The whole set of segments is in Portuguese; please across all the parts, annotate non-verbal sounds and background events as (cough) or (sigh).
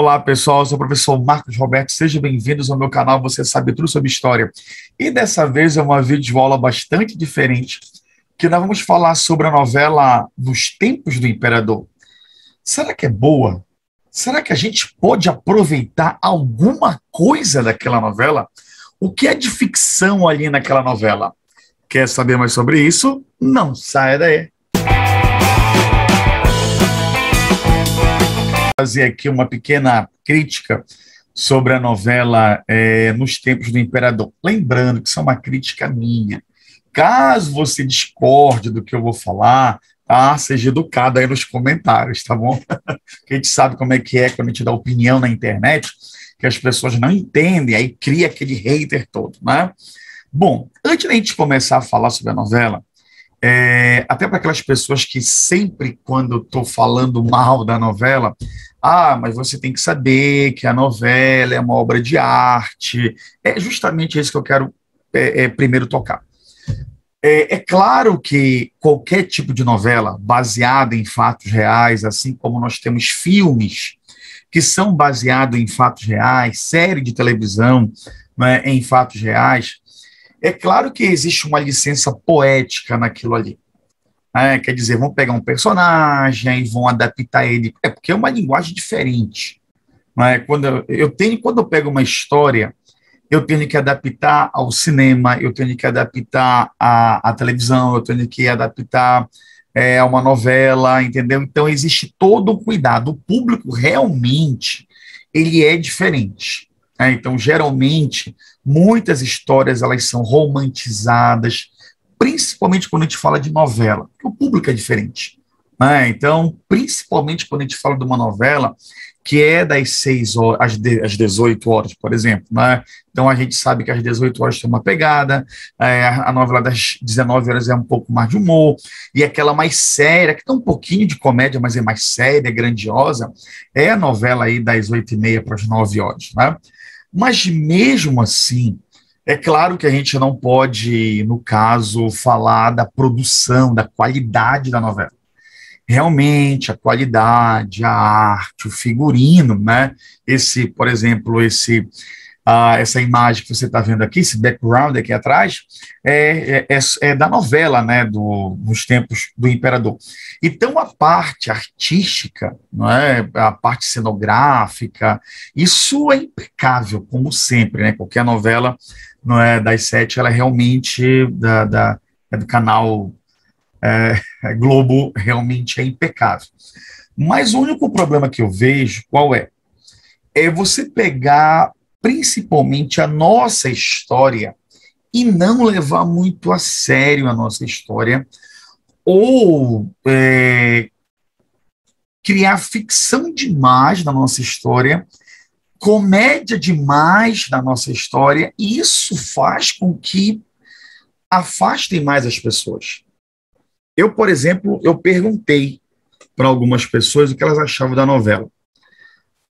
Olá, pessoal. Eu sou o professor Marcos Roberto. Sejam bem-vindos ao meu canal Você Sabe Tudo sobre História. E dessa vez é uma videoaula bastante diferente, que nós vamos falar sobre a novela Nos Tempos do Imperador. Será que é boa? Será que a gente pode aproveitar alguma coisa daquela novela? O que é de ficção ali naquela novela? Quer saber mais sobre isso? Não saia daí. Fazer aqui uma pequena crítica sobre a novela é, Nos Tempos do Imperador. Lembrando que isso é uma crítica minha. Caso você discorde do que eu vou falar, tá? seja educado aí nos comentários, tá bom? (laughs) Porque a gente sabe como é que é quando a gente dá opinião na internet, que as pessoas não entendem, aí cria aquele hater todo, né? Bom, antes da gente começar a falar sobre a novela, é, até para aquelas pessoas que sempre, quando estou falando mal da novela, ah, mas você tem que saber que a novela é uma obra de arte. É justamente isso que eu quero é, é, primeiro tocar. É, é, claro que qualquer tipo de novela baseada em fatos reais, assim como nós temos filmes que são baseados em fatos reais, série de televisão né, em fatos reais, é claro que existe uma licença poética naquilo ali. É, quer dizer, vão pegar um personagem e vão adaptar ele. É porque é uma linguagem diferente. É? Quando eu, eu tenho, quando eu pego uma história, eu tenho que adaptar ao cinema, eu tenho que adaptar à, à televisão, eu tenho que adaptar é, a uma novela, entendeu? Então existe todo o cuidado. O público realmente ele é diferente. Né? Então, geralmente, muitas histórias elas são romantizadas, principalmente quando a gente fala de novela, porque o público é diferente. Né? Então, principalmente quando a gente fala de uma novela que é das 6 horas, às, às 18 horas, por exemplo. Né? Então, a gente sabe que às 18 horas tem uma pegada, é, a novela das 19 horas é um pouco mais de humor, e aquela mais séria, que tem um pouquinho de comédia, mas é mais séria, grandiosa, é a novela aí das 8 e meia para as 9 horas. Né? Mas, mesmo assim, é claro que a gente não pode, no caso, falar da produção, da qualidade da novela. Realmente, a qualidade, a arte, o figurino, né? Esse, por exemplo, esse ah, essa imagem que você está vendo aqui, esse background aqui atrás, é, é, é, é, da novela, né, do, nos tempos do imperador. Então, a parte artística, não é, a parte cenográfica, isso é impecável, como sempre, né, qualquer novela não é, das sete, ela é realmente da, da é do canal é, Globo, realmente é impecável. Mas o único problema que eu vejo, qual é? É você pegar principalmente a nossa história e não levar muito a sério a nossa história, ou é, criar ficção demais na nossa história, comédia demais na nossa história, e isso faz com que afastem mais as pessoas. Eu, por exemplo, eu perguntei para algumas pessoas o que elas achavam da novela.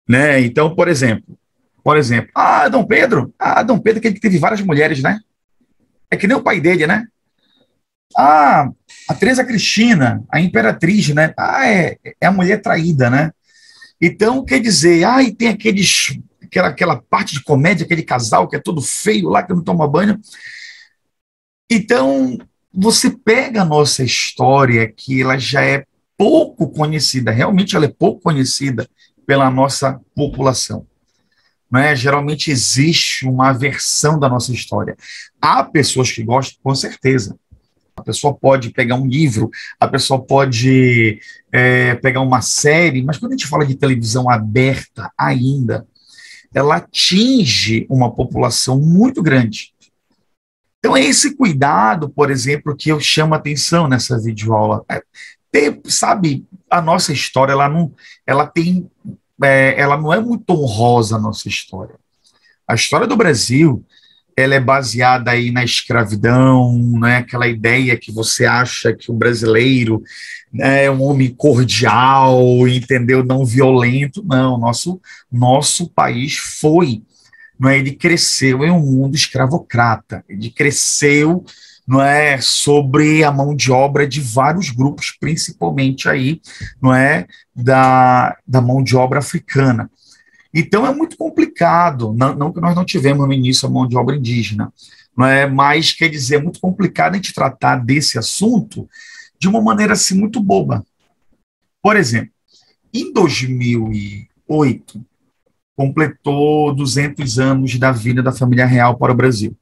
Né? Então, por exemplo, por exemplo, ah, Dom Pedro, ah, Dom Pedro que teve várias mulheres, né? É que nem o pai dele, né? Ah, a Teresa Cristina, a imperatriz, né? Ah, é, é a mulher traída, né? Então, quer dizer, ah, e tem aqueles, aquela, aquela parte de comédia, aquele casal que é todo feio lá, que não toma banho. Então, você pega a nossa história, que ela já é pouco conhecida, realmente ela é pouco conhecida pela nossa população. Né? Geralmente existe uma versão da nossa história. Há pessoas que gostam, com certeza. A pessoa pode pegar um livro, a pessoa pode é, pegar uma série, mas quando a gente fala de televisão aberta ainda, ela atinge uma população muito grande. Então é esse cuidado, por exemplo, que eu chamo a atenção nessa videoaula. É, ter, sabe, a nossa história, ela não, ela tem é, ela não é muito honrosa a nossa história. A história do Brasil, ela é baseada aí na escravidão, né? Aquela ideia que você acha que o brasileiro né, é um homem cordial, entendeu? Não violento. Não, nosso nosso país foi, não é? Ele cresceu em um mundo escravocrata. Ele cresceu não é sobre a mão de obra de vários grupos, principalmente aí, não é da, da mão de obra africana. Então é muito complicado, não, não, que nós não tivemos no início a mão de obra indígena, não é? mas quer dizer, é muito complicado a gente tratar desse assunto de uma maneira assim muito boba. Por exemplo, em 2008, completou 200 anos da vida da família real para o Brasil.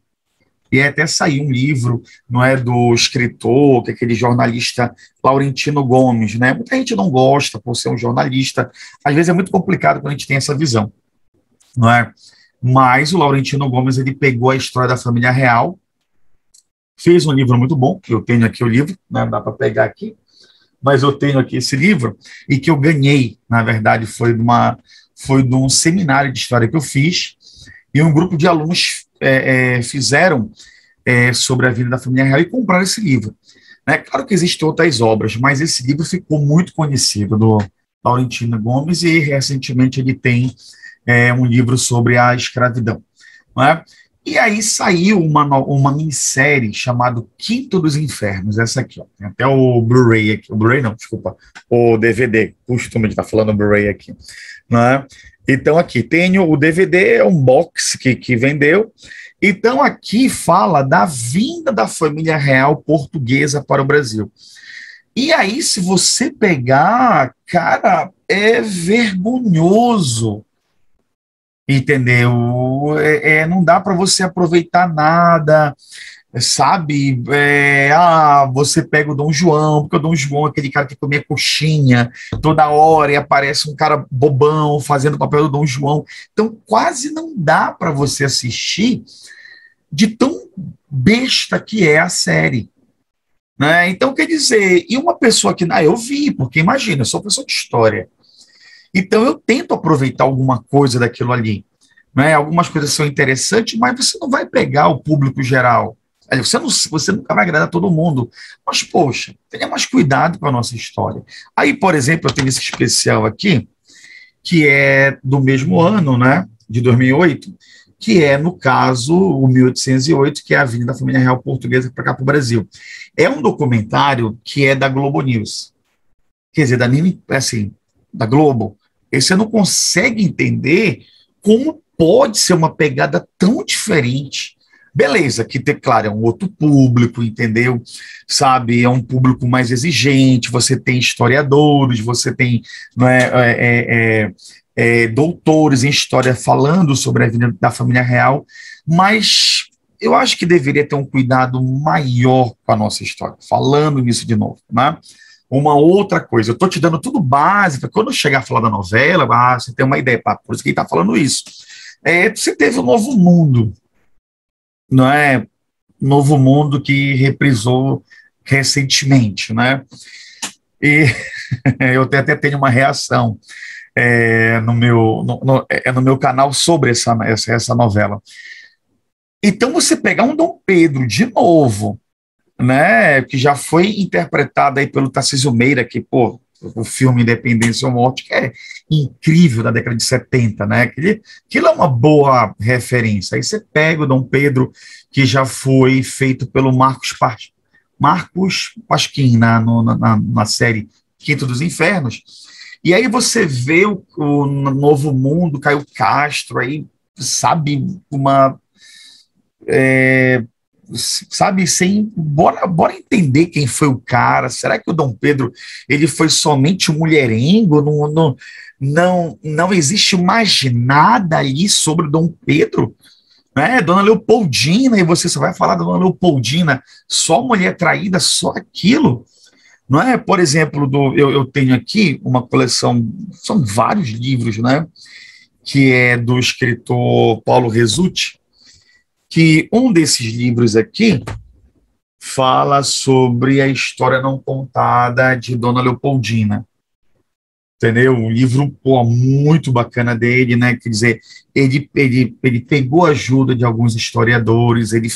E até saiu um livro, não é, do escritor, que é aquele jornalista Laurentino Gomes, né? Muita gente não gosta por ser um jornalista. Às vezes é muito complicado quando a gente tem essa visão, não é? Mas o Laurentino Gomes, ele pegou a história da família real, fez um livro muito bom, que eu tenho aqui o livro, né? Dá para pegar aqui, mas eu tenho aqui esse livro, e que eu ganhei, na verdade, foi de uma foi de um seminário de história que eu fiz, e um grupo de alunos é, é, fizeram é, sobre a vida da família real e compraram esse livro. Né? Claro que existem outras obras, mas esse livro ficou muito conhecido do Laurentino Gomes e recentemente ele tem é, um livro sobre a escravidão. É? E aí saiu uma, uma minissérie chamada Quinto dos Infernos, essa aqui, ó. Tem até o Blu-ray aqui, o Blu-ray não, desculpa, o DVD, costume de estar falando Blu-ray aqui, né? Então aqui tenho o DVD, é um box que, que vendeu, então aqui fala da vinda da família real portuguesa para o Brasil. E aí, se você pegar, cara, é vergonhoso entendeu? É, é não dá para você aproveitar nada, sabe? É, ah, você pega o Dom João, porque o Dom João é aquele cara que comia coxinha toda hora e aparece um cara bobão fazendo o papel do Dom João. Então, quase não dá para você assistir de tão besta que é a série. Né? Então, quer dizer, e uma pessoa que. Ah, eu vi, porque imagina, eu sou professor de história. Então eu tento aproveitar alguma coisa daquilo ali. Né? Algumas coisas são interessantes, mas você não vai pegar o público geral. Você, não, você nunca vai agradar todo mundo. Mas, poxa, tenha mais cuidado com a nossa história. Aí, por exemplo, eu tenho esse especial aqui, que é do mesmo ano, né, de 2008, que é, no caso, o 1808, que é a vinda da família real portuguesa para cá para o Brasil. É um documentário que é da Globo News. Quer dizer, da, assim, da Globo. E você não consegue entender como pode ser uma pegada tão diferente. Beleza, que, claro, é um outro público, entendeu? Sabe, é um público mais exigente, você tem historiadores, você tem não é, é, é, é, é doutores em história falando sobre a vida da família real, mas eu acho que deveria ter um cuidado maior com a nossa história, falando nisso de novo, né? Uma outra coisa, eu estou te dando tudo básico, quando eu chegar a falar da novela, ah, você tem uma ideia, pá, por isso que ele está falando isso. É, você teve um Novo Mundo, não é? Novo Mundo que reprisou recentemente, né? E (laughs) eu até tenho uma reação é, no, meu, no, no, é, no meu canal sobre essa, essa, essa novela. Então, você pegar um Dom Pedro de novo, né, que já foi interpretada aí pelo Tarcísio Meira, que, pô, o filme Independência ou Morte, que é incrível da década de 70, né? Aquilo, aquilo é uma boa referência. Aí você pega o Dom Pedro, que já foi feito pelo Marcos, pa Marcos Pasquim na, no, na, na série Quinto dos Infernos. E aí você vê o, o Novo Mundo, Caio Castro, aí, sabe, uma. É, sabe, sem bora, bora entender quem foi o cara. Será que o Dom Pedro ele foi somente mulherengo? Não, não, não, não existe mais nada aí sobre o Dom Pedro? Né? Dona Leopoldina, e você só vai falar da Dona Leopoldina, só mulher traída, só aquilo. Não é? Por exemplo, do, eu, eu tenho aqui uma coleção, são vários livros, né? Que é do escritor Paulo Resutti, que um desses livros aqui fala sobre a história não contada de Dona Leopoldina. Entendeu? Um livro pô, muito bacana dele, né? Quer dizer, ele, ele, ele pegou ajuda de alguns historiadores, ele,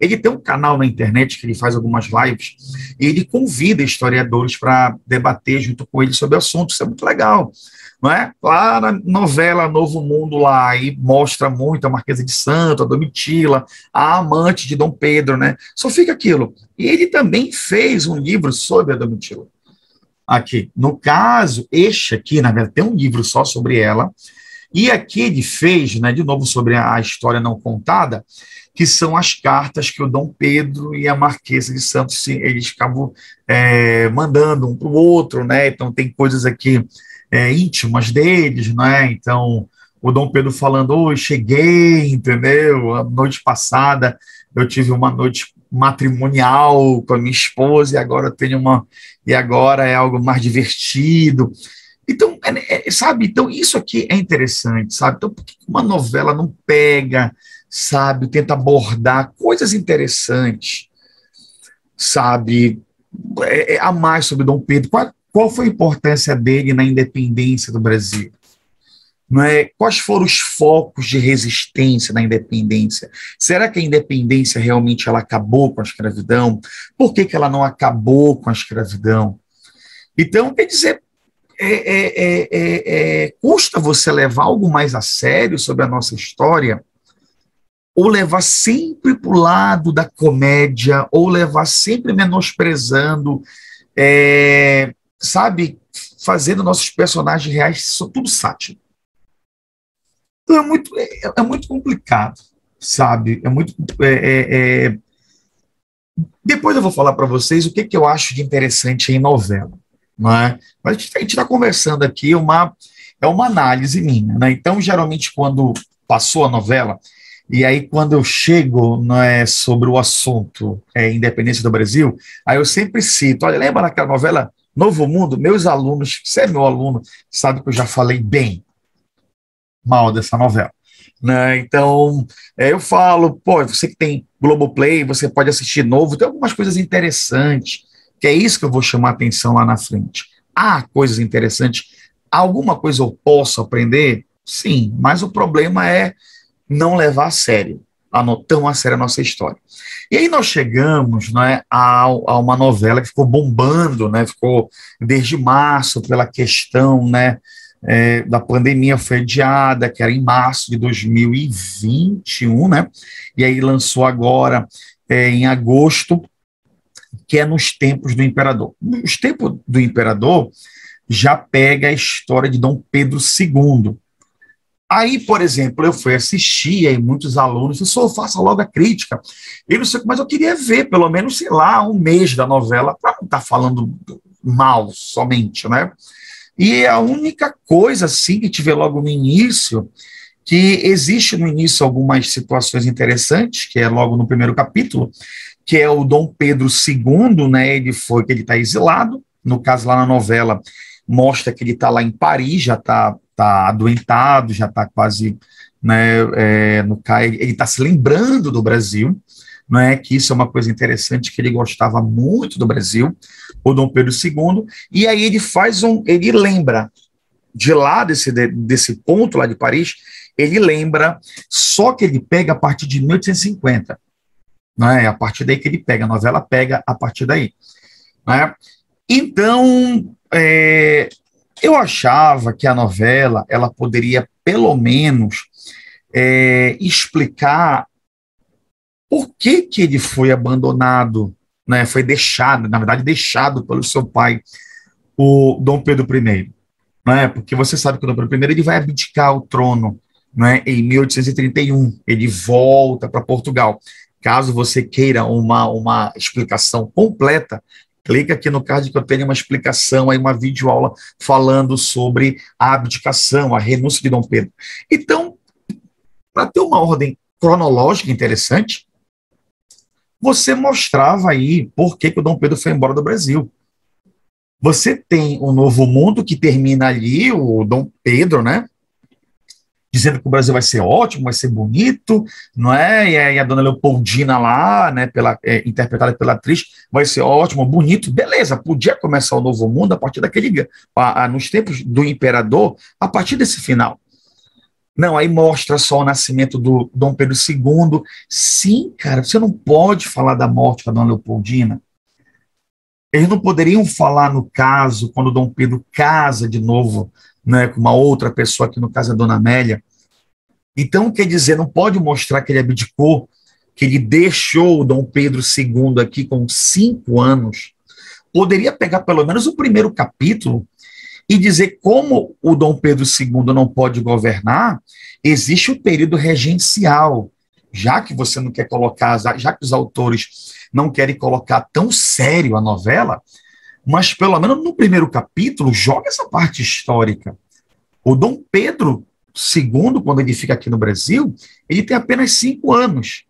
ele tem um canal na internet que ele faz algumas lives, e ele convida historiadores para debater junto com ele sobre o assunto. Isso é muito legal não é? Lá na novela Novo Mundo lá, aí mostra muito a Marquesa de Santo, a Domitila, a amante de Dom Pedro, né? Só fica aquilo. E ele também fez um livro sobre a Domitila. Aqui, no caso, este aqui, na verdade, tem um livro só sobre ela, E aqui ele fez, né, de novo sobre a história não contada, que são as cartas que o Dom Pedro e a Marquesa de Santos eles acabam é, mandando um para o outro, né? Então tem coisas aqui é, íntimas deles, né? Então o Dom Pedro falando, oi, cheguei, entendeu? A noite passada eu tive uma noite matrimonial com a minha esposa e agora tenho uma e agora é algo mais divertido. Então, é, é, sabe? Então, isso aqui é interessante, sabe? Então, por que uma novela não pega, sabe? Tenta abordar coisas interessantes, sabe? É, é, a mais sobre Dom Pedro. Qual, qual foi a importância dele na independência do Brasil? Não é? Quais foram os focos de resistência na independência? Será que a independência realmente ela acabou com a escravidão? Por que, que ela não acabou com a escravidão? Então, quer dizer, é, é, é, é custa você levar algo mais a sério sobre a nossa história? Ou levar sempre para o lado da comédia, ou levar sempre menosprezando, é, sabe, fazendo nossos personagens reais tudo sátiro. Então é muito, é, é muito complicado, sabe? É muito. É, é, é depois eu vou falar para vocês o que, que eu acho de interessante em novela. Não é? Mas a gente está conversando aqui, uma, é uma análise minha. Né? Então, geralmente, quando passou a novela, e aí, quando eu chego não é, sobre o assunto é, Independência do Brasil, aí eu sempre cito: olha, lembra daquela novela Novo Mundo? Meus alunos, você é meu aluno, sabe que eu já falei bem mal dessa novela. Né? Então, é, eu falo, pô, você que tem Globoplay, você pode assistir novo, tem algumas coisas interessantes, que é isso que eu vou chamar atenção lá na frente. Há coisas interessantes, alguma coisa eu posso aprender? Sim, mas o problema é não levar a sério, tão a sério a nossa história. E aí nós chegamos né, a, a uma novela que ficou bombando, né, ficou desde março pela questão né, é, da pandemia foi adiada, que era em março de 2021, né? E aí lançou agora é, em agosto, que é nos tempos do imperador. Os tempos do imperador já pega a história de Dom Pedro II. Aí, por exemplo, eu fui assistir, aí muitos alunos, eu faça logo a crítica. Eu não sei, mas eu queria ver pelo menos, sei lá, um mês da novela, para não estar tá falando mal somente, né? E a única coisa, assim, que tive logo no início, que existe no início algumas situações interessantes, que é logo no primeiro capítulo, que é o Dom Pedro II, né? Ele foi que ele está exilado. No caso, lá na novela, mostra que ele está lá em Paris, já está tá adoentado, já está quase né, é, no ele está se lembrando do Brasil, não é que isso é uma coisa interessante que ele gostava muito do Brasil, o Dom Pedro II, e aí ele faz um, ele lembra de lá desse desse ponto lá de Paris, ele lembra, só que ele pega a partir de 1850, não é? A partir daí que ele pega, a novela pega a partir daí, né? Então, é, eu achava que a novela ela poderia pelo menos é, explicar por que, que ele foi abandonado, né, foi deixado, na verdade, deixado pelo seu pai, o Dom Pedro I. Né, porque você sabe que o Dom Pedro I ele vai abdicar o trono né, em 1831, ele volta para Portugal. Caso você queira uma, uma explicação completa, clica aqui no card que eu tenho uma explicação, aí uma videoaula falando sobre a abdicação, a renúncia de Dom Pedro. Então, para ter uma ordem cronológica interessante, você mostrava aí por que, que o Dom Pedro foi embora do Brasil. Você tem o Novo Mundo que termina ali, o Dom Pedro, né? Dizendo que o Brasil vai ser ótimo, vai ser bonito, não é? E a, e a dona Leopoldina lá, né, pela, é, interpretada pela atriz, vai ser ótimo, bonito, beleza, podia começar o Novo Mundo a partir daquele. A, a, nos tempos do imperador, a partir desse final. Não, aí mostra só o nascimento do Dom Pedro II. Sim, cara, você não pode falar da morte da Dona Leopoldina. Eles não poderiam falar no caso, quando Dom Pedro casa de novo né, com uma outra pessoa, que no caso é a Dona Amélia. Então, quer dizer, não pode mostrar que ele abdicou, que ele deixou Dom Pedro II aqui com cinco anos. Poderia pegar pelo menos o primeiro capítulo e dizer como o Dom Pedro II não pode governar, existe o período regencial, já que você não quer colocar, já que os autores não querem colocar tão sério a novela, mas pelo menos no primeiro capítulo, joga essa parte histórica. O Dom Pedro II, quando ele fica aqui no Brasil, ele tem apenas cinco anos.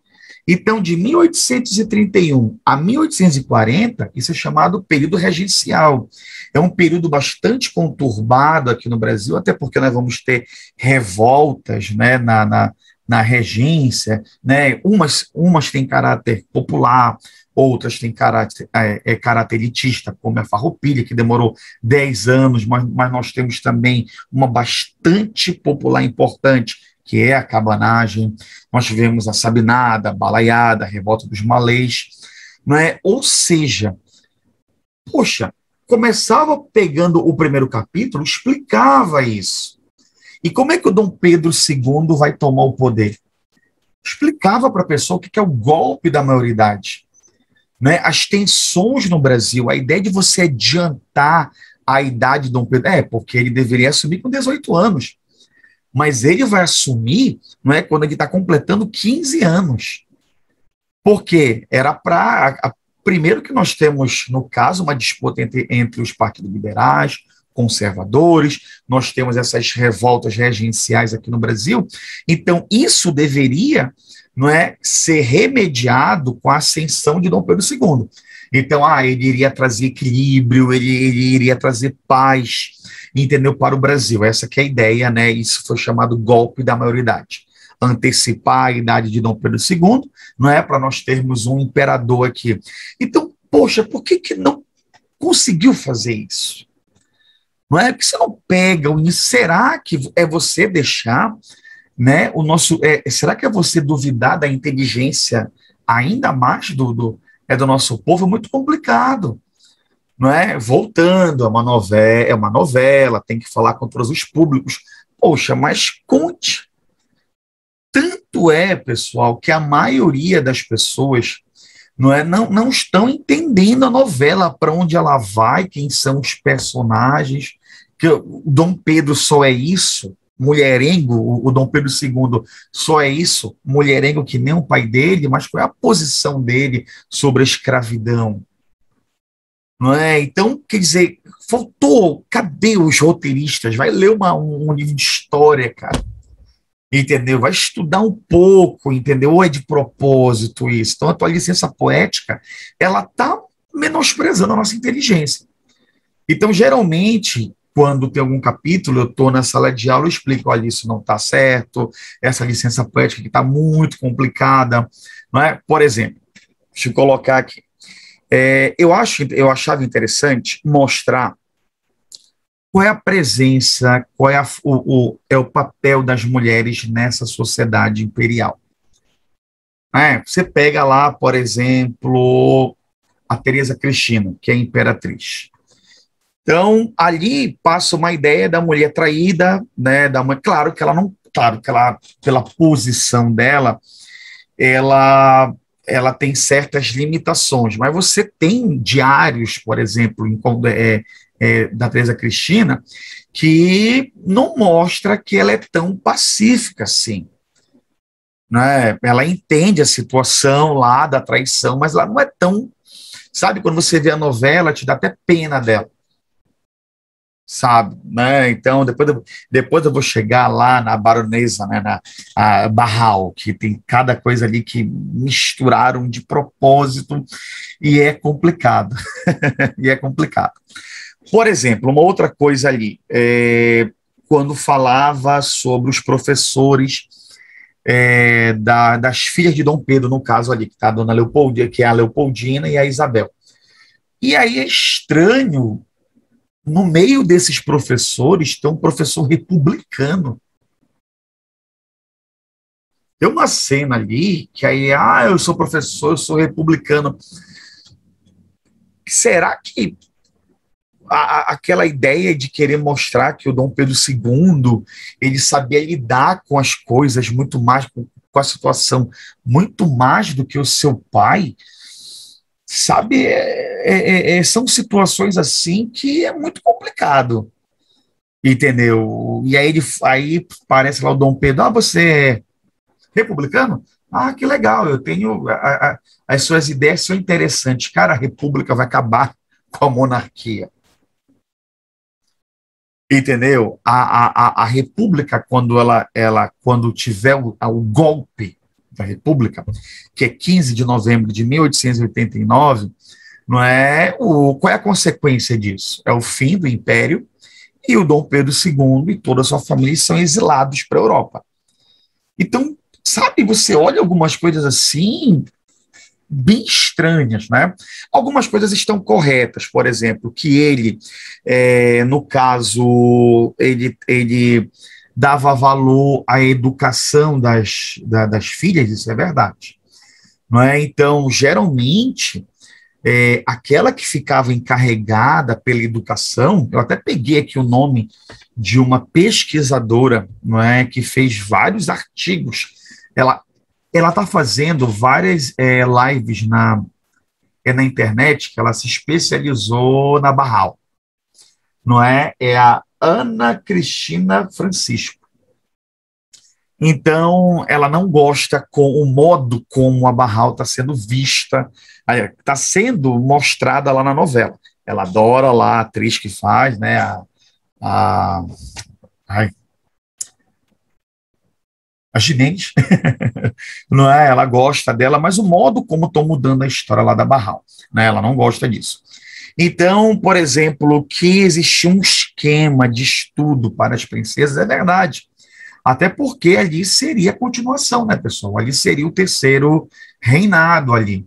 Então, de 1831 a 1840, isso é chamado período regencial. É um período bastante conturbado aqui no Brasil, até porque nós vamos ter revoltas né, na, na, na regência, né? umas, umas têm caráter popular, outras têm caráter, é, é, como a Farroupilha, que demorou 10 anos, mas, mas nós temos também uma bastante popular importante, que é a cabanagem, nós tivemos a Sabinada, a Balaiada, a Revolta dos Malês, não é? ou seja, poxa, começava pegando o primeiro capítulo, explicava isso. E como é que o Dom Pedro II vai tomar o poder? Explicava para a pessoa o que é o golpe da maioridade né, as tensões no Brasil, a ideia de você adiantar a idade de Dom Pedro, é, porque ele deveria assumir com 18 anos, mas ele vai assumir não é, quando ele está completando 15 anos, porque era para, primeiro que nós temos, no caso, uma disputa entre, entre os partidos liberais, conservadores, nós temos essas revoltas regenciais aqui no Brasil, então isso deveria não é ser remediado com a ascensão de Dom Pedro II. Então, ah, ele iria trazer equilíbrio, ele, ele iria trazer paz, entendeu, para o Brasil. Essa que é a ideia, né? Isso foi chamado golpe da maioridade. Antecipar a idade de Dom Pedro II, não é para nós termos um imperador aqui. Então, poxa, por que, que não conseguiu fazer isso? Não é? Porque você não pega o será que é você deixar né? O nosso, é, será que é você duvidar da inteligência ainda mais do, do, é do nosso povo? É muito complicado, não é? Voltando, é uma novela, é uma novela, tem que falar com todos os públicos. Poxa, mas conte. Tanto é, pessoal, que a maioria das pessoas não é não, não estão entendendo a novela, para onde ela vai, quem são os personagens, que o Dom Pedro só é isso, mulherengo, o, Dom Pedro II só é isso, mulherengo que nem o pai dele, mas qual é a posição dele sobre a escravidão? Não é? Então, quer dizer, faltou, cadê os roteiristas? Vai ler uma, um, um livro de história, cara. Entendeu? Vai estudar um pouco, entendeu? Ou é de propósito isso. Então, a tua licença poética, ela está menosprezando a nossa inteligência. Então, geralmente, quando tem algum capítulo, eu estou na sala de aula, eu explico, olha, isso não está certo, essa licença poética que está muito complicada, não é? Por exemplo, deixa eu colocar aqui. É, eu, acho, eu achava interessante mostrar qual é a presença, qual é, a, o, o, é o papel das mulheres nessa sociedade imperial. É, você pega lá, por exemplo, a Teresa Cristina, que é imperatriz. Então, ali passa uma ideia da mulher traída, né, da mãe, claro que ela não, claro que ela, pela posição dela, ela ela tem certas limitações, mas você tem diários, por exemplo, em, é, é, da Teresa Cristina, que não mostra que ela é tão pacífica assim. Né? Ela entende a situação lá da traição, mas ela não é tão. Sabe, quando você vê a novela, te dá até pena dela sabe, né? Então depois eu, depois eu vou chegar lá na baronesa, né, na a Barral, que tem cada coisa ali que misturaram de propósito e é complicado, (laughs) e é complicado. Por exemplo, uma outra coisa ali, é, quando falava sobre os professores é, da, das filhas de Dom Pedro, no caso ali, que está a dona Leopoldina, que é a Leopoldina e a Isabel. E aí é estranho no meio desses professores tem um professor republicano. Tem uma cena ali que aí, ah, eu sou professor, eu sou republicano. Será que a, aquela ideia de querer mostrar que o Dom Pedro II ele sabia lidar com as coisas muito mais, com, com a situação muito mais do que o seu pai, sabe? É, é, é, é, são situações assim que é muito complicado. Entendeu? E aí ele aí parece lá o Dom Pedro, ah, você é republicano? Ah, que legal, eu tenho. A, a, as suas ideias são interessantes. Cara, a república vai acabar (laughs) com a monarquia. Entendeu? A, a, a, república, quando ela, ela quando tiver o, o golpe da república, que é 15 de novembro de 1889, não é o, qual é a consequência disso? É o fim do império e o Dom Pedro II e toda a sua família são exilados para a Europa. Então, sabe, você olha algumas coisas assim, bem estranhas, né? Algumas coisas estão corretas, por exemplo, que ele, é, no caso, ele, ele dava valor à educação das, da, das filhas, isso é verdade. Não é? Então, geralmente, é, aquela que ficava encarregada pela educação, eu até peguei aqui o nome de uma pesquisadora, não é, que fez vários artigos. Ela ela está fazendo várias é, lives na é na internet que ela se especializou na Barral, não é? É a Ana Cristina Francisco. Então, ela não gosta com o modo como a Barral está sendo vista, está sendo mostrada lá na novela. Ela adora lá a atriz que faz, né? A, a, ai, a (laughs) não é? Ela gosta dela, mas o modo como estão mudando a história lá da Barral, né? Ela não gosta disso. Então, por exemplo, que existia um esquema de estudo para as princesas, é verdade. Até porque ali seria a continuação, né, pessoal? Ali seria o terceiro reinado ali,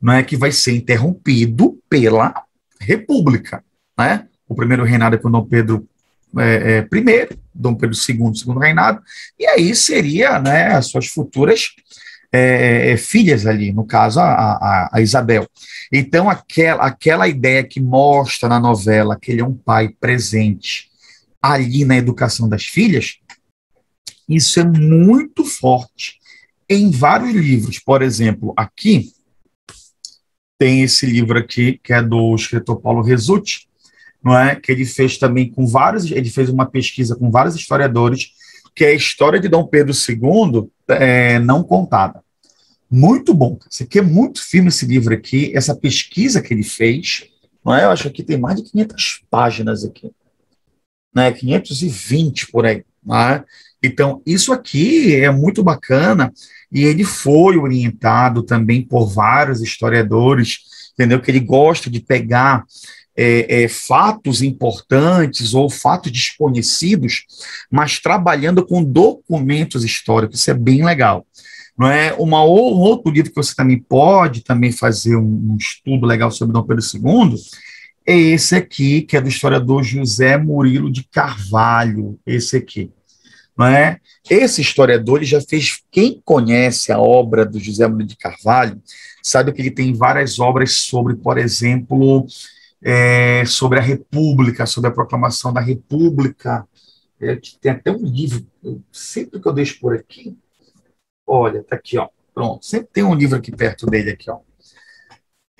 não é que vai ser interrompido pela República, né? O primeiro reinado é com Dom Pedro é, é, I, Dom Pedro II, segundo reinado, e aí seria, né, as suas futuras é, é, filhas ali, no caso a, a, a, Isabel. Então aquela, aquela ideia que mostra na novela que ele é um pai presente ali na educação das filhas, isso é muito forte em vários livros. Por exemplo, aqui tem esse livro aqui, que é do escritor Paulo Resutti, não é? Que ele fez também com vários, ele fez uma pesquisa com vários historiadores, que é a história de Dom Pedro II é, não contada. Muito bom. Isso aqui é muito firme esse livro aqui, essa pesquisa que ele fez, não é? Eu acho que tem mais de 500 páginas aqui, né? 520 por aí, é? Então, isso aqui é muito bacana e ele foi orientado também por vários historiadores, entendeu? Que ele gosta de pegar é, é, fatos importantes ou fatos desconhecidos, mas trabalhando com documentos históricos. Isso é bem legal. Não é uma ou outro livro que você também pode também fazer um, um estudo legal sobre Dom Pedro II é esse aqui, que é do historiador José Murilo de Carvalho, esse aqui não é? Esse historiador ele já fez. Quem conhece a obra do José Manuel de Carvalho sabe que ele tem várias obras sobre, por exemplo, é, sobre a República, sobre a proclamação da República. É, tem até um livro, sempre que eu deixo por aqui, olha, tá aqui, ó, pronto, sempre tem um livro aqui perto dele, aqui, ó.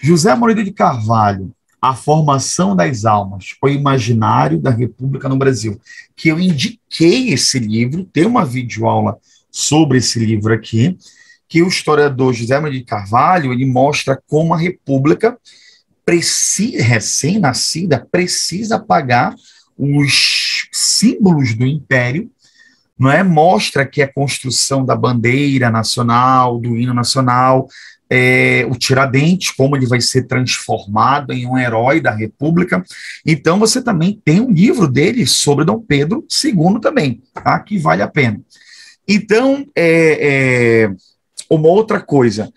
José Moreira de Carvalho, a Formação das Almas, o Imaginário da República no Brasil, que eu indiquei esse livro, tem uma videoaula sobre esse livro aqui, que o historiador José Maria de Carvalho, ele mostra como a República, recém-nascida, precisa pagar os símbolos do Império, não é? Mostra que a construção da bandeira nacional, do hino nacional, é, o Tiradentes, como ele vai ser transformado em um herói da República. Então, você também tem um livro dele sobre Dom Pedro II também, tá? que vale a pena. Então, é, é, uma outra coisa,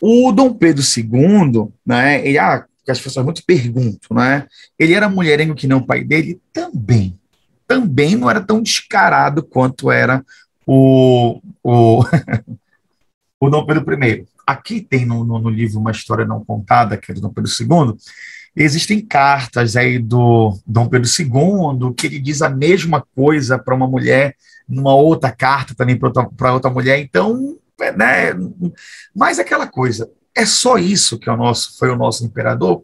o Dom Pedro II, né, ele, ah, que as pessoas muito perguntam, né, ele era mulherengo que não o pai dele? Também. Também não era tão descarado quanto era o, o, (laughs) o Dom Pedro I. Aqui tem no, no, no, livro uma história não contada, que é do Dom Pedro II, existem cartas aí do Dom Pedro II que ele diz a mesma coisa para uma mulher, numa outra carta também para outra, outra mulher, então, é, né, mas aquela coisa, é só isso que é o nosso, foi o nosso imperador?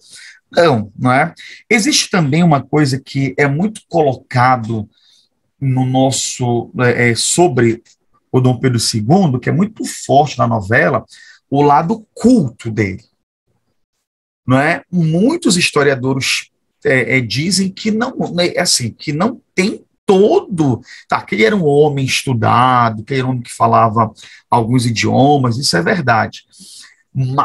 Não, não é? Existe também uma coisa que é muito colocado no nosso é, é sobre o Dom Pedro II, que é muito forte na novela, o lado culto dele. Não é? Muitos historiadores é, é, dizem que não, né, assim, que não tem todo. Tá, que ele era um homem estudado, que ele era um homem que falava alguns idiomas, isso é verdade.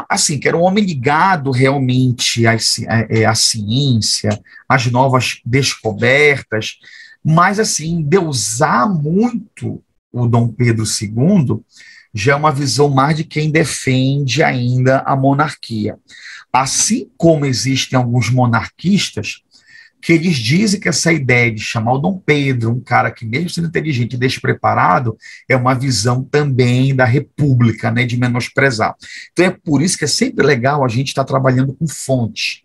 Assim, que era um homem ligado realmente à, à, à ciência, às novas descobertas, mas, assim, deusar muito o Dom Pedro II já é uma visão mais de quem defende ainda a monarquia. Assim como existem alguns monarquistas que eles dizem que essa ideia de chamar o Dom Pedro, um cara que, mesmo sendo inteligente e despreparado, é uma visão também da República, né, de menosprezar. Então é por isso que é sempre legal a gente estar tá trabalhando com fontes.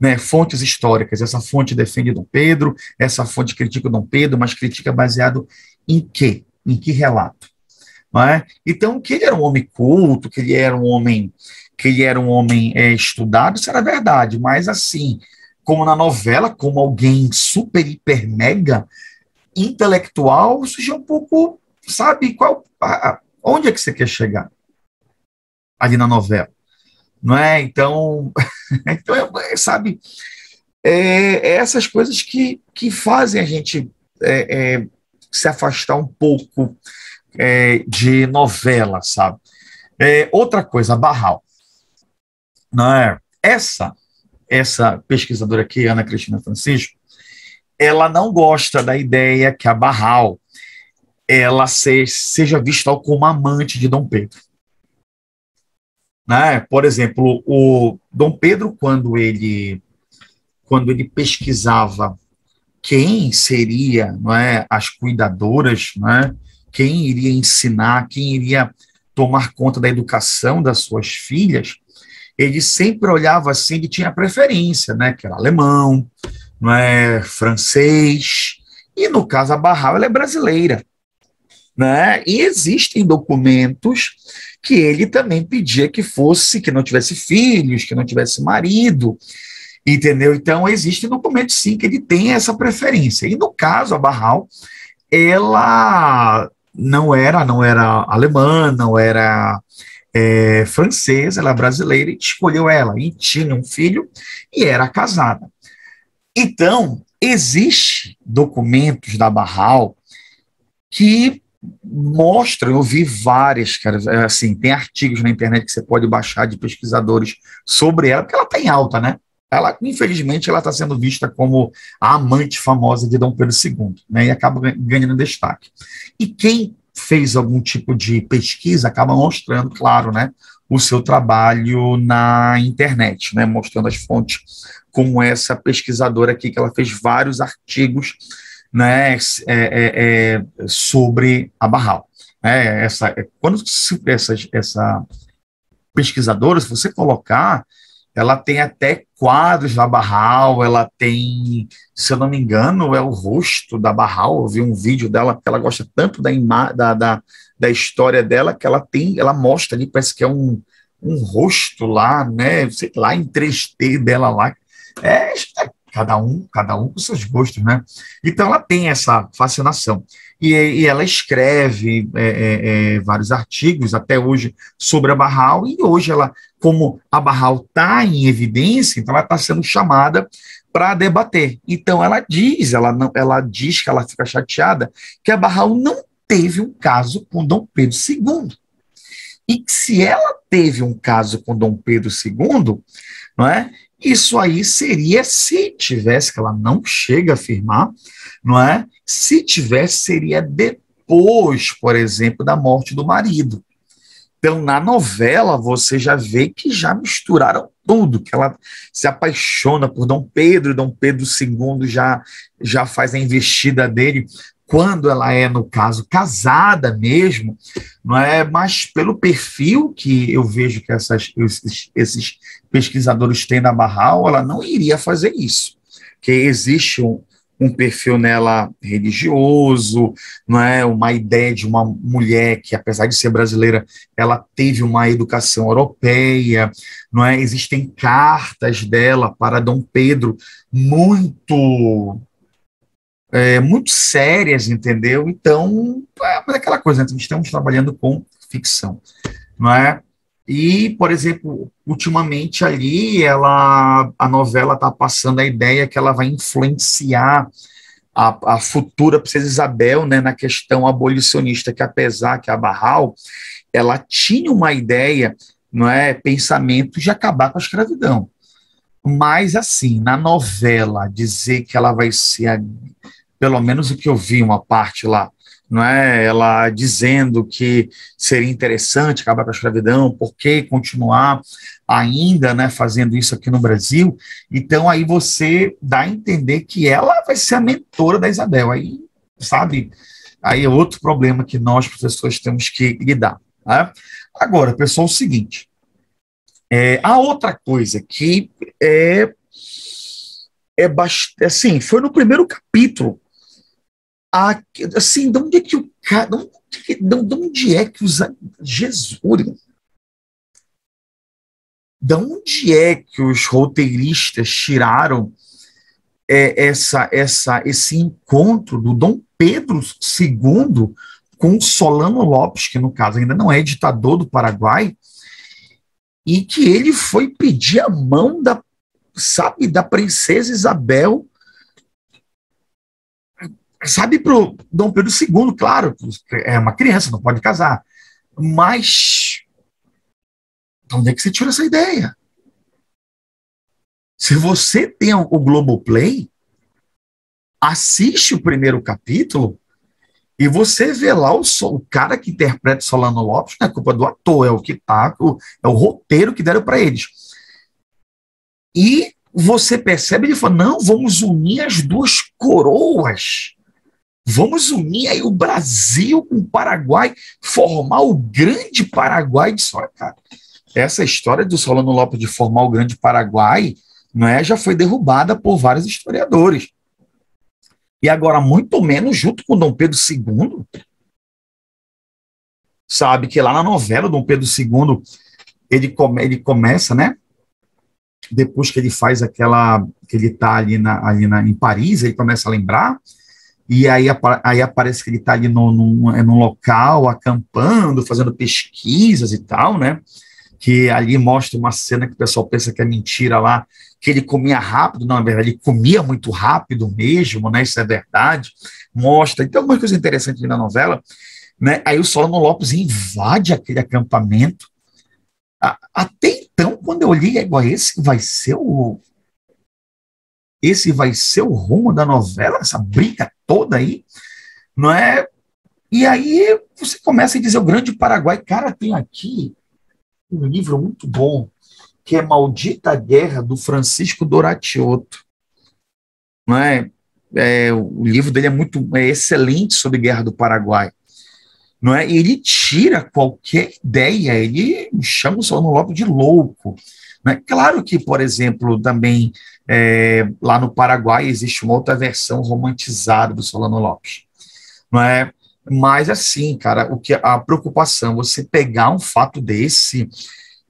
Né, fontes históricas. Essa fonte defende Dom Pedro, essa fonte critica Dom Pedro, mas critica baseado em quê? Em que relato? É? Então, que ele era um homem culto, que ele era um homem que ele era um homem é, estudado, isso era verdade, mas assim, como na novela, como alguém super, hiper, mega intelectual, já é um pouco, sabe, qual, a, onde é que você quer chegar ali na novela? Não é? Então, (laughs) então é, sabe, é, é, essas coisas que, que fazem a gente é, é se afastar um pouco é, de novela, sabe? Outra coisa, Barral. Não é? Essa essa pesquisadora aqui, Ana Cristina Francisco, ela não gosta da ideia que a Barral ela se, seja vista como amante de Dom Pedro. Né? Por exemplo, o Dom Pedro, quando ele, quando ele pesquisava quem seria não é, as cuidadoras, não é, quem iria ensinar, quem iria tomar conta da educação das suas filhas, ele sempre olhava assim, ele tinha preferência, né? Que era alemão, não é francês, e no caso a Barral ela é brasileira, né? E existem documentos que ele também pedia que fosse, que não tivesse filhos, que não tivesse marido, entendeu? Então existem documentos sim que ele tem essa preferência. E no caso a Barral, ela não era, não era alemã, não era é, francesa, ela é brasileira, e escolheu ela, e tinha um filho, e era casada. Então, existe documentos da Barral que mostram, eu vi várias, cara, assim, tem artigos na internet que você pode baixar de pesquisadores sobre ela, porque ela está em alta, né? Ela, infelizmente, ela está sendo vista como a amante famosa de Dom Pedro II, né? E acaba ganhando destaque. E quem fez algum tipo de pesquisa, acaba mostrando, claro, né, o seu trabalho na internet, né, mostrando as fontes, como essa pesquisadora aqui, que ela fez vários artigos, né, é, é, é, sobre a Barral. Né, essa, é, quando essa, essa pesquisadora, se você colocar ela tem até quadros da Barral, ela tem, se eu não me engano, é o rosto da Barral. Eu vi um vídeo dela, que ela gosta tanto da, da, da, da história dela, que ela tem, ela mostra ali, parece que é um, um rosto lá, né? Sei lá, em 3D dela lá. É, é cada um, cada um com seus gostos, né? Então ela tem essa fascinação. E, e ela escreve é, é, é vários artigos até hoje sobre a Barral, e hoje ela como a Barral está em evidência, então ela está sendo chamada para debater. Então ela diz, ela não, ela diz que ela fica chateada que a Barral não teve um caso com Dom Pedro II. E que se ela teve um caso com Dom Pedro II, não é? Isso aí seria se tivesse, que ela não chega a afirmar, não é? Se tivesse, seria depois, por exemplo, da morte do marido. Então, na novela, você já vê que já misturaram tudo, que ela se apaixona por Dom Pedro, Dom Pedro II já, já faz a investida dele quando ela é, no caso, casada mesmo, não é? Mas pelo perfil que eu vejo que essas, esses, esses pesquisadores têm na Barral, ela não iria fazer isso. Que existe um, um perfil nela religioso, não é uma ideia de uma mulher que, apesar de ser brasileira, ela teve uma educação europeia, não é? Existem cartas dela para Dom Pedro muito é, muito sérias, entendeu? Então, é aquela coisa, né? estamos trabalhando com ficção, não é? E, por exemplo, ultimamente ali, ela, a novela está passando a ideia que ela vai influenciar a, a, futura princesa Isabel, né, na questão abolicionista, que apesar que a Barral, ela tinha uma ideia, não é, pensamento de acabar com a escravidão. Mas, assim, na novela, dizer que ela vai ser, a, pelo menos o que eu vi, uma parte lá, não é? Ela dizendo que seria interessante acabar com a escravidão, por que continuar ainda, né, fazendo isso aqui no Brasil? Então aí você dá a entender que ela vai ser a mentora da Isabel. Aí, sabe? Aí é outro problema que nós professores temos que lidar. Né? Agora, pessoal, é o seguinte. É, a outra coisa que é é bastante assim, foi no primeiro capítulo a, assim, de onde é que o cara, de onde, de onde é que os Jesus, de onde é que os roteiristas tiraram é, essa, essa, esse encontro do Dom Pedro II com Solano Lopes, que no caso ainda não é ditador do Paraguai, e que ele foi pedir a mão da, sabe, da princesa Isabel sabe para o Dom Pedro II, claro, é uma criança, não pode casar. Mas de onde é que você tira essa ideia? Se você tem o Globoplay, assiste o primeiro capítulo e você vê lá o, o cara que interpreta Solano Lopes, não é culpa do ator, é o que tá, é o roteiro que deram para eles. E você percebe, ele fala, não, vamos unir as duas coroas. Vamos unir aí o Brasil com o Paraguai, formar o grande Paraguai de só, cara. Essa história do Solano Lopes de formar o grande Paraguai, não é, já foi derrubada por vários historiadores. E agora muito menos junto com Dom Pedro II. Sabe que lá na novela Dom Pedro II ele, come, ele começa, né? Depois que ele faz aquela que ele está ali na, ali na em Paris, ele começa a lembrar e aí, aí aparece que ele está ali no, no, é num local, acampando, fazendo pesquisas e tal, né? Que ali mostra uma cena que o pessoal pensa que é mentira lá, que ele comia rápido, não, na verdade, ele comia muito rápido mesmo, né? Isso é verdade. Mostra. Então, uma coisa interessante na novela, né? Aí o Solano Lopes invade aquele acampamento. Até então, quando eu li, é igual esse vai ser o, esse vai ser o rumo da novela, essa briga toda aí, não é? E aí você começa a dizer o Grande Paraguai, cara, tem aqui um livro muito bom, que é Maldita Guerra, do Francisco Doratioto. Não é? é o livro dele é muito é excelente sobre Guerra do Paraguai. Não é? Ele tira qualquer ideia, ele chama o Solano Lopes de louco. Não é? Claro que, por exemplo, também é, lá no Paraguai existe uma outra versão romantizada do Solano Lopes. Não é? Mas assim, cara, o que a preocupação, você pegar um fato desse,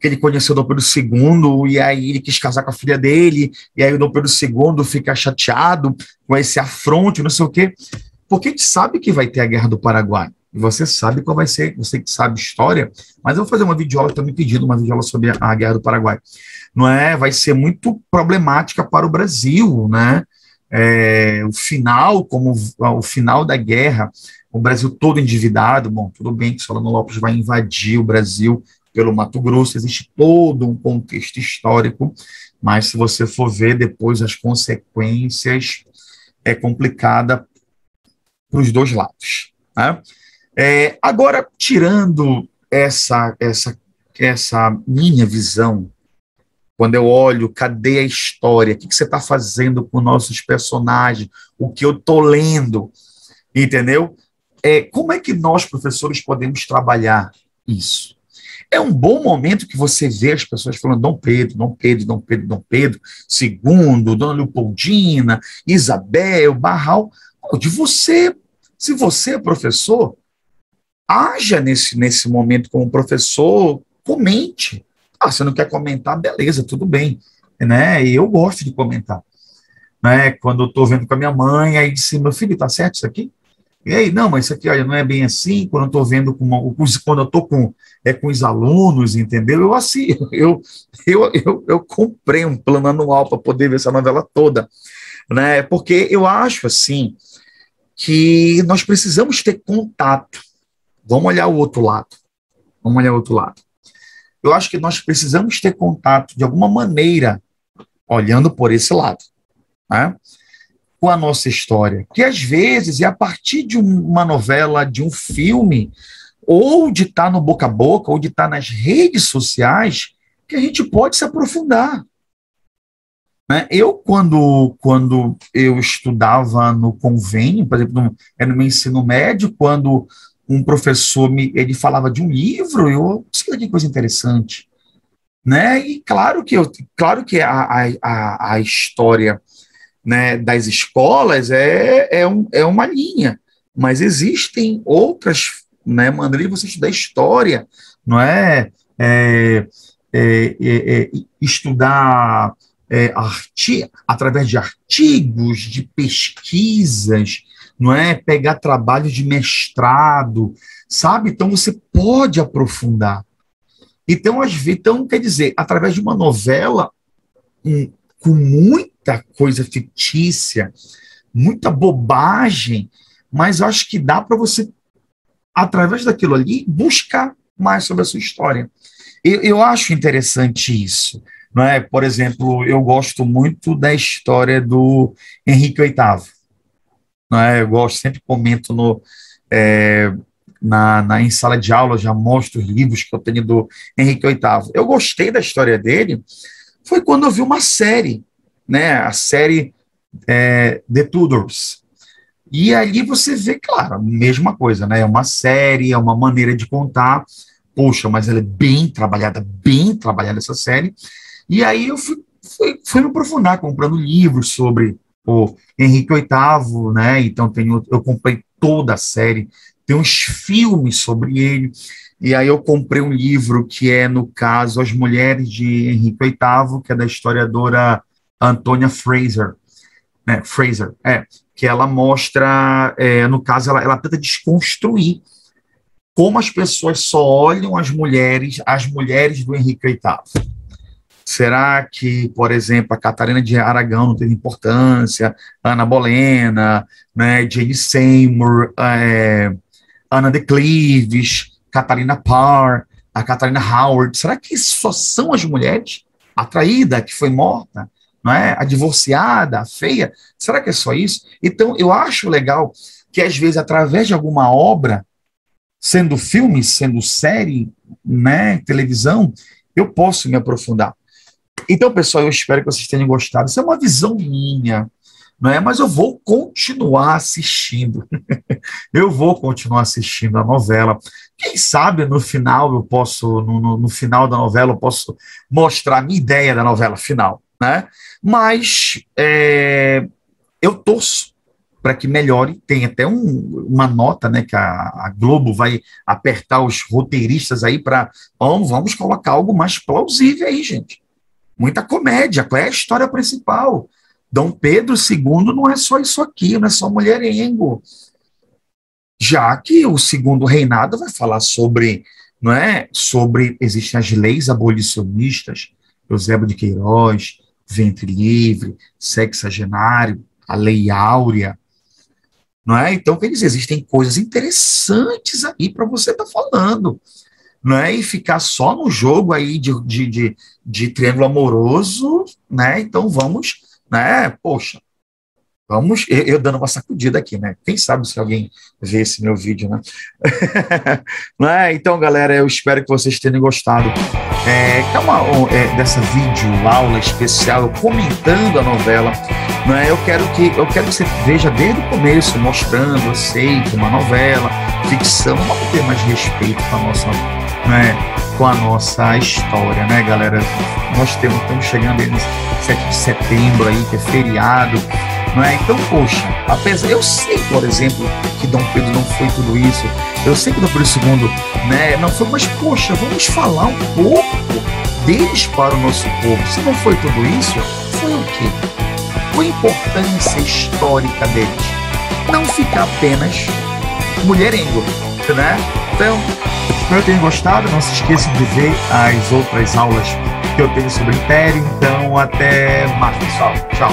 que ele conheceu o Dom Pedro II, e aí ele quis casar com a filha dele, e aí o Dom Pedro II fica chateado com esse afronte, não sei o quê, porque a gente sabe que vai ter a Guerra do Paraguai. E você sabe qual vai ser, você que sabe história, mas eu vou fazer uma videoaula, estou me pedindo uma videoaula sobre a Guerra do Paraguai não é, vai ser muito problemática para o Brasil, né? É, o final, como o final da guerra, o Brasil todo endividado, bom, tudo bem que Solano Lopes vai invadir o Brasil pelo Mato Grosso, existe todo um contexto histórico, mas se você for ver depois as consequências, é complicada para os dois lados. Né? É, agora, tirando essa, essa, essa minha visão quando eu olho, cadê a história? O que, você está fazendo com nossos personagens? O que eu estou lendo? Entendeu? É, como é que nós, professores, podemos trabalhar isso? É um bom momento que você vê as pessoas falando Dom Pedro, Dom Pedro, Dom Pedro, Dom Pedro, segundo, Dona Leopoldina, Isabel, Barral. De você, se você é professor, haja nesse, nesse momento como professor, comente. Ah, você não quer comentar, beleza, tudo bem. Né? Eu gosto de comentar. Né? Quando eu estou vendo com a minha mãe, aí disse, meu filho, tá certo isso aqui? E aí, não, mas isso aqui olha, não é bem assim, quando eu estou vendo com uma, quando eu estou com, é, com os alunos, entendeu? Eu assim, (laughs) eu, eu, eu, eu comprei um plano anual para poder ver essa novela toda, né? Porque eu acho assim que nós precisamos ter contato. Vamos olhar o outro lado. Vamos olhar o outro lado. Eu acho que nós precisamos ter contato de alguma maneira, olhando por esse lado, né? com a nossa história. Que às vezes é a partir de uma novela, de um filme, ou de estar tá no boca a boca, ou de estar tá nas redes sociais, que a gente pode se aprofundar. Né? Eu, quando, quando eu estudava no convênio, por exemplo, no, era no meu ensino médio, quando um professor me, ele falava de um livro, eu disse que coisa interessante. Né? E claro que, eu, claro que a, a, a história né, das escolas é, é, um, é uma linha, mas existem outras né, maneiras de você estudar história, não é, é, é, é, é estudar é, arti através de artigos, de pesquisas, não é pegar trabalho de mestrado, sabe? Então você pode aprofundar. Então, então, quer dizer, através de uma novela um, com muita coisa fictícia, muita bobagem, mas eu acho que dá para você, através daquilo ali, buscar mais sobre a sua história. Eu, eu acho interessante isso. Não é? Por exemplo, eu gosto muito da história do Henrique VIII. Não é? Eu sempre comento no, é, na, na, em sala de aula, já mostro os livros que eu tenho do Henrique VIII. Eu gostei da história dele, foi quando eu vi uma série né, a série é, The Tudors. E ali você vê, claro, a mesma coisa, né? É uma série, é uma maneira de contar. Poxa, mas ela é bem trabalhada, bem trabalhada essa série. E aí eu fui, fui, fui me aprofundar comprando livros sobre o Henrique VIII, né? Então tenho, eu comprei toda a série, tem uns filmes sobre ele. E aí eu comprei um livro que é, no caso, As Mulheres de Henrique VIII, que é da historiadora Antônia Fraser, né, Fraser, é, que ela mostra, é, no caso, ela, ela tenta desconstruir como as pessoas só olham as mulheres, as mulheres do Henrique VIII. Será que, por exemplo, a Catarina de Aragão não teve importância? Ana Bolena, né, Jane Seymour, é, Ana de Cleves, Catarina Parr, a Catarina Howard. Será que só são as mulheres? A traída que foi morta? não é? A divorciada, a feia. Será que é só isso? Então, eu acho legal que, às vezes, através de alguma obra, sendo filme, sendo série, né, televisão, eu posso me aprofundar. Então, pessoal, eu espero que vocês tenham gostado. Isso é uma visão minha, não é? Mas eu vou continuar assistindo. (laughs) eu vou continuar assistindo a novela. Quem sabe no final eu posso, no, no, no final da novela, eu posso mostrar a minha ideia da novela final né? Mas é, eu torço para que melhore. Tem até um, uma nota, né, que a, a, Globo vai apertar os roteiristas aí para vamos, vamos colocar algo mais plausível aí, gente. Muita comédia. Qual é a história principal? Dom Pedro II não é só isso aqui, não é só mulherengo. Já que o segundo reinado vai falar sobre, não é, sobre existem as leis abolicionistas, Eusébio de Queiroz, ventre livre, sexagenário, a lei áurea, não é? Então, quer dizer, existem coisas interessantes aí para você estar tá falando, não é? E ficar só no jogo aí de, de, de, de triângulo amoroso, né? Então, vamos, né? Poxa, Vamos, eu, dando uma sacudida aqui, né? Quem sabe se alguém vê esse meu vídeo, né? (laughs) Não é? Então, galera, eu espero que vocês tenham gostado é, uma, é, dessa vídeo aula especial comentando a novela. Não é? Eu quero que eu quero que você veja desde o começo mostrando, aceito uma novela, ficção, vamos ter mais respeito com a nossa né, com a nossa história, né, galera? Nós temos, estamos chegando aí no 7 de setembro aí, que é feriado, não é? Então, poxa, apesar, eu sei, por exemplo, que Dom Pedro não foi tudo isso, eu sei que Dom Pedro II, né, não foi, mas poxa, vamos falar um pouco deles para o nosso povo. Se não foi tudo isso, foi o quê? Foi a importância histórica deles. Não ficar apenas mulherengo, né? Então, espero que tenham gostado. Não se esqueça de ver as outras aulas que eu tenho sobre Império. Então, até mais, pessoal. Tchau.